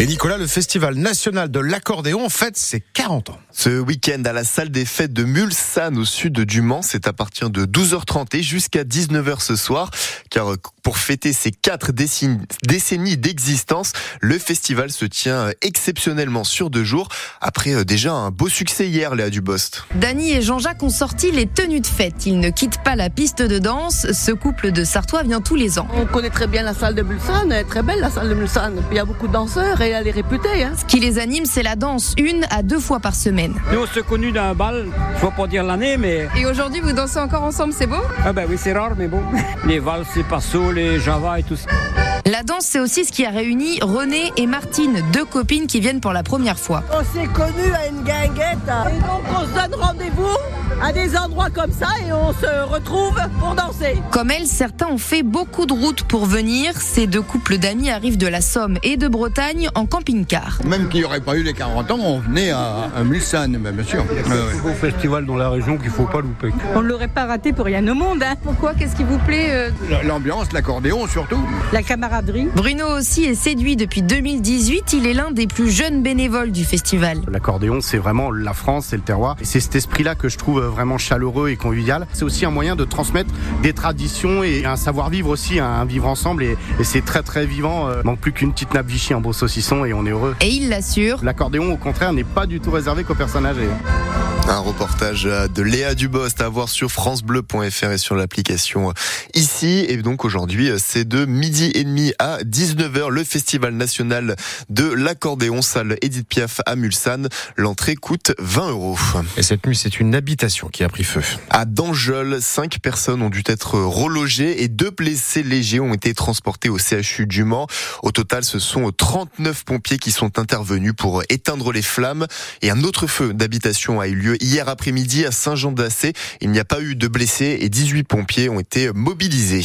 Et Nicolas, le Festival national de l'accordéon fête ses 40 ans. Ce week-end à la salle des fêtes de Mulsanne au sud du Mans, c'est à partir de 12h30 et jusqu'à 19h ce soir. Car pour fêter ses quatre décennies d'existence, le festival se tient exceptionnellement sur deux jours après euh, déjà un beau succès hier, Léa Dubost. Dany et Jean-Jacques ont sorti les tenues de fête. Ils ne quittent pas la piste de danse. Ce couple de Sartois vient tous les ans. On connaît très bien la salle de Mulsanne, elle est très belle la salle de Mulsanne. Il y a beaucoup de danseurs et elle est réputée. Hein. Ce qui les anime, c'est la danse, une à deux fois par semaine. Nous, on s'est connus d'un bal, je ne pas dire l'année, mais. Et aujourd'hui, vous dansez encore ensemble, c'est beau? Ah, ben oui, c'est rare, mais bon. Les valses, les passos, les java et tout ça. La danse, c'est aussi ce qui a réuni René et Martine, deux copines qui viennent pour la première fois. On s'est connus à une guinguette et donc on se donne rendez-vous à des endroits comme ça et on se retrouve pour danser. Comme elles, certains ont fait beaucoup de routes pour venir. Ces deux couples d'amis arrivent de la Somme et de Bretagne en camping-car. Même qu'il n'y aurait pas eu les 40 ans, on venait à, à Mulsanne, bien sûr. C'est un beau festival dans la région qu'il ne faut pas louper. On ne l'aurait pas raté pour rien au monde. Hein. Pourquoi? Qu'est-ce qui vous plaît euh? L'ambiance, l'accordéon surtout. La camaraderie. Bruno aussi est séduit depuis 2018. Il est l'un des plus jeunes bénévoles du festival. L'accordéon, c'est vraiment la France, c'est le terroir. Et c'est cet esprit-là que je trouve vraiment chaleureux et convivial. C'est aussi un moyen de transmettre des traditions et un savoir-vivre aussi, un vivre ensemble. Et, et c'est très très vivant. Euh, manque plus qu'une petite nappe Vichy, un beau saucisson et on est heureux. Et il l'assure. L'accordéon, au contraire, n'est pas du tout réservé qu'aux personnes âgées. Un reportage de Léa Dubost à voir sur francebleu.fr et sur l'application ici. Et donc aujourd'hui, c'est de midi et demi à 19h, le Festival national de l'accordéon, salle Edith Piaf à Mulsanne. L'entrée coûte 20 euros. Et cette nuit, c'est une habitation qui a pris feu. À Dangeul, cinq personnes ont dû être relogées et deux blessés légers ont été transportés au CHU du Mans. Au total, ce sont 39 pompiers qui sont intervenus pour éteindre les flammes. Et un autre feu d'habitation a eu lieu hier après-midi à Saint-Jean-d'Assé. Il n'y a pas eu de blessés et 18 pompiers ont été mobilisés.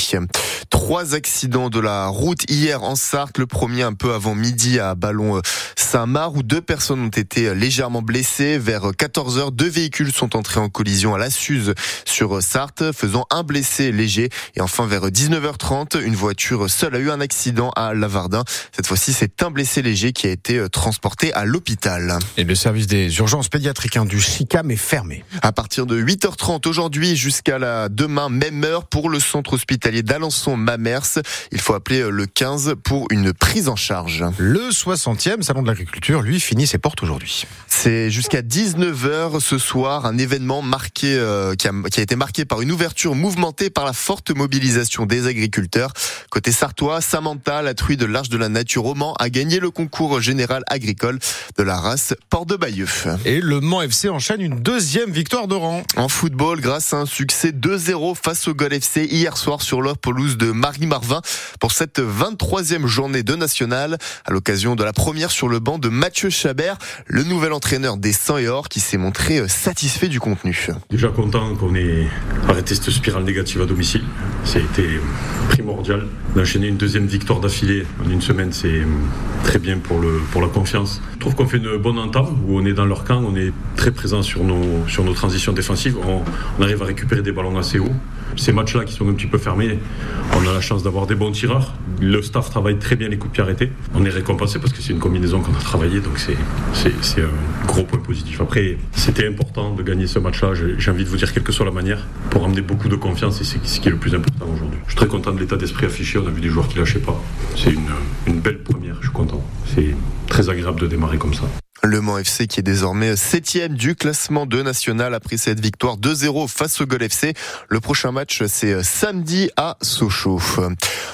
Trois accidents de la route hier en Sarthe. Le premier un peu avant midi à Ballon-Saint-Marc où deux personnes ont été légèrement blessées. Vers 14h, deux véhicules sont entrés en collision à la Suze sur Sarthe, faisant un blessé léger. Et enfin, vers 19h30, une voiture seule a eu un accident à Lavardin. Cette fois-ci, c'est un blessé léger qui a été transporté à l'hôpital. Et le service des urgences pédiatriques hein, du est fermé. À partir de 8h30 aujourd'hui jusqu'à la demain, même heure pour le centre hospitalier d'Alençon-Mamers. Il faut appeler le 15 pour une prise en charge. Le 60e salon de l'agriculture, lui, finit ses portes aujourd'hui. C'est jusqu'à 19h ce soir, un événement marqué, euh, qui, a, qui, a, été marqué par une ouverture mouvementée par la forte mobilisation des agriculteurs. Côté sartois, Samantha, la truie de l'Arche de la Nature Roman, a gagné le concours général agricole de la race Port de Bayeux. Et le Mans FC enchaîne une deuxième victoire de rang. En football, grâce à un succès 2-0 face au Gol FC hier soir sur leur pelouse de Marie-Marvin pour cette 23e journée de nationale, à l'occasion de la première sur le banc de Mathieu Chabert, le nouvel entraîneur des 100 et or qui s'est montré satisfait du contenu. Déjà content qu'on ait arrêté cette spirale négative à domicile. Ça a été primordial. D'enchaîner une deuxième victoire d'affilée en une semaine, c'est très bien pour, le, pour la confiance. Je trouve qu'on fait une bonne entame où on est dans leur camp, on est très présent sur nos, sur nos transitions défensives, on, arrive à récupérer des ballons assez hauts. Ces matchs-là qui sont un petit peu fermés, on a la chance d'avoir des bons tireurs. Le staff travaille très bien les coups de pied arrêtés. On est récompensé parce que c'est une combinaison qu'on a travaillé, donc c'est un gros point positif. Après, c'était important de gagner ce match-là. J'ai envie de vous dire, quelle que soit la manière, pour amener beaucoup de confiance, et c'est ce qui est le plus important Je suis très content de l'état d'esprit affiché. On a vu des joueurs qui lâchaient pas. C'est une, une belle première, je suis content. C'est très agréable de démarrer comme ça. Le Mans FC qui est désormais septième du classement de national après cette victoire 2-0 face au Gol FC. Le prochain match c'est samedi à Sochaux.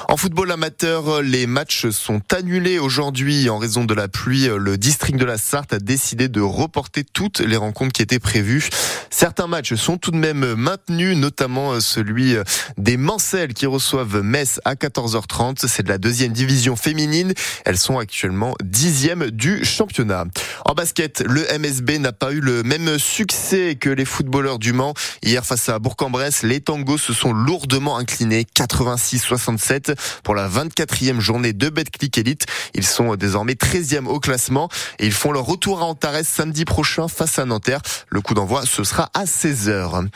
En football amateur, les matchs sont annulés aujourd'hui en raison de la pluie. Le district de la Sarthe a décidé de reporter toutes les rencontres qui étaient prévues. Certains matchs sont tout de même maintenus, notamment celui des Mancelles qui reçoivent Metz à 14h30. C'est de la deuxième division féminine. Elles sont actuellement dixième du championnat. En basket, le MSB n'a pas eu le même succès que les footballeurs du Mans. Hier, face à Bourg-en-Bresse, les tangos se sont lourdement inclinés, 86-67 pour la 24e journée de Betclic Elite. Ils sont désormais 13e au classement et ils font leur retour à Antares samedi prochain face à Nanterre. Le coup d'envoi, ce sera à 16h.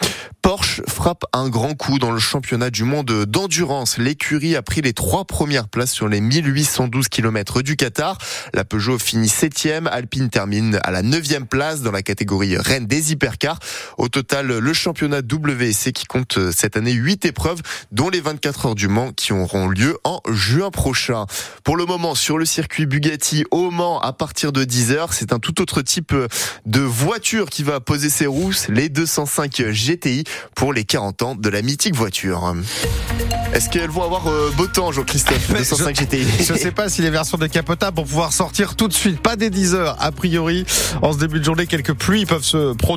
Porsche frappe un grand coup dans le championnat du monde d'endurance. L'écurie a pris les trois premières places sur les 1812 km du Qatar. La Peugeot finit septième. Alpine termine à la neuvième place dans la catégorie Rennes des hypercars. Au total, le championnat WC qui compte cette année 8 épreuves, dont les 24 heures du Mans qui auront lieu en juin prochain. Pour le moment, sur le circuit Bugatti au Mans, à partir de 10h, c'est un tout autre type de voiture qui va poser ses rousses, les 205 GTI pour les 40 ans de la mythique voiture. Est-ce qu'elles vont avoir euh, beau temps, Jean-Christophe 205 GTI Je ne sais pas si les versions décapotables vont pouvoir sortir tout de suite, pas dès 10 heures a priori. En ce début de journée, quelques pluies peuvent se produire.